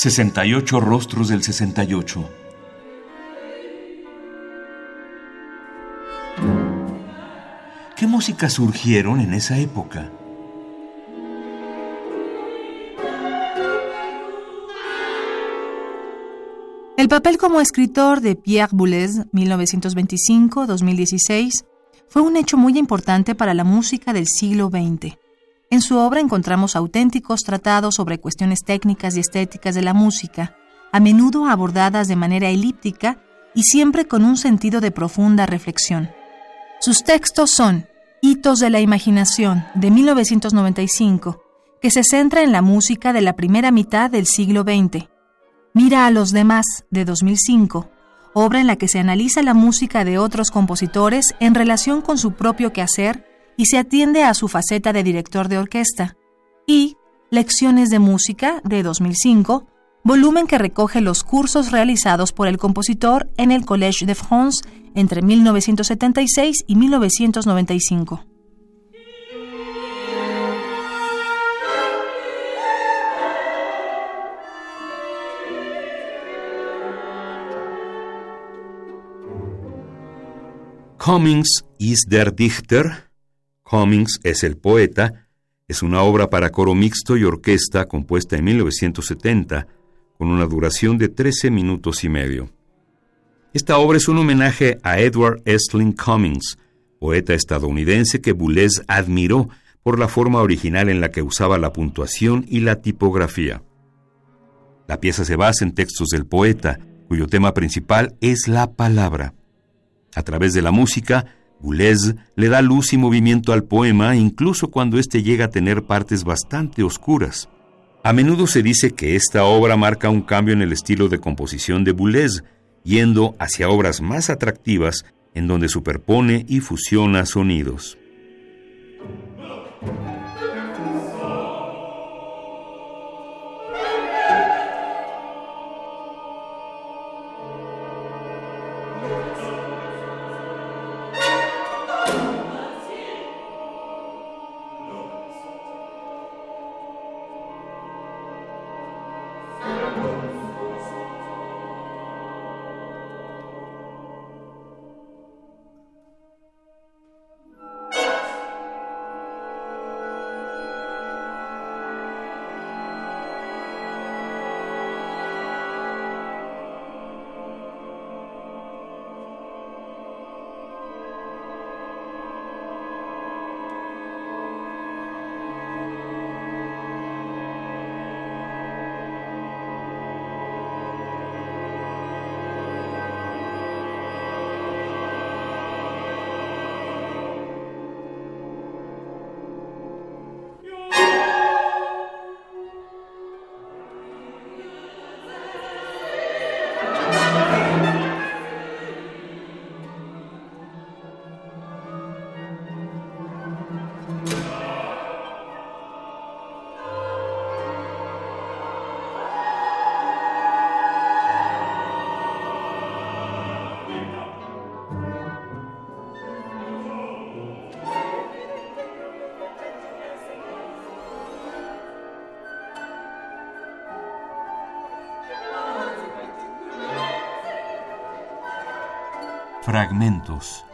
68 rostros del 68. ¿Qué músicas surgieron en esa época? El papel como escritor de Pierre Boulez, 1925-2016, fue un hecho muy importante para la música del siglo XX. En su obra encontramos auténticos tratados sobre cuestiones técnicas y estéticas de la música, a menudo abordadas de manera elíptica y siempre con un sentido de profunda reflexión. Sus textos son Hitos de la Imaginación, de 1995, que se centra en la música de la primera mitad del siglo XX. Mira a los demás, de 2005, obra en la que se analiza la música de otros compositores en relación con su propio quehacer y se atiende a su faceta de director de orquesta, y Lecciones de Música de 2005, volumen que recoge los cursos realizados por el compositor en el Collège de France entre 1976 y 1995. Cummings is der Dichter Cummings es el poeta, es una obra para coro mixto y orquesta compuesta en 1970 con una duración de 13 minutos y medio. Esta obra es un homenaje a Edward Estling Cummings, poeta estadounidense que Boulez admiró por la forma original en la que usaba la puntuación y la tipografía. La pieza se basa en textos del poeta, cuyo tema principal es la palabra. A través de la música, Boulez le da luz y movimiento al poema incluso cuando éste llega a tener partes bastante oscuras. A menudo se dice que esta obra marca un cambio en el estilo de composición de Boulez, yendo hacia obras más atractivas en donde superpone y fusiona sonidos. Fragmentos.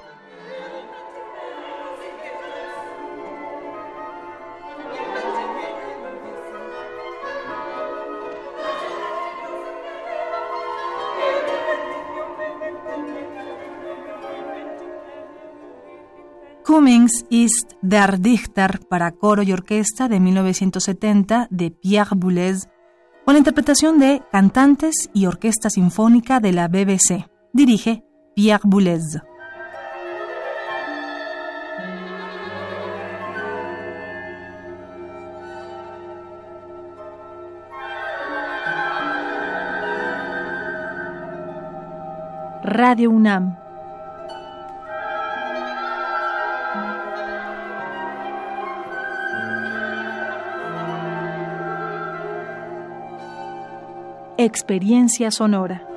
Cummings ist der Dichter para coro y orquesta de 1970 de Pierre Boulez, con la interpretación de cantantes y orquesta sinfónica de la BBC. Dirige Pierre Boulez. Radio UNAM. Experiencia sonora.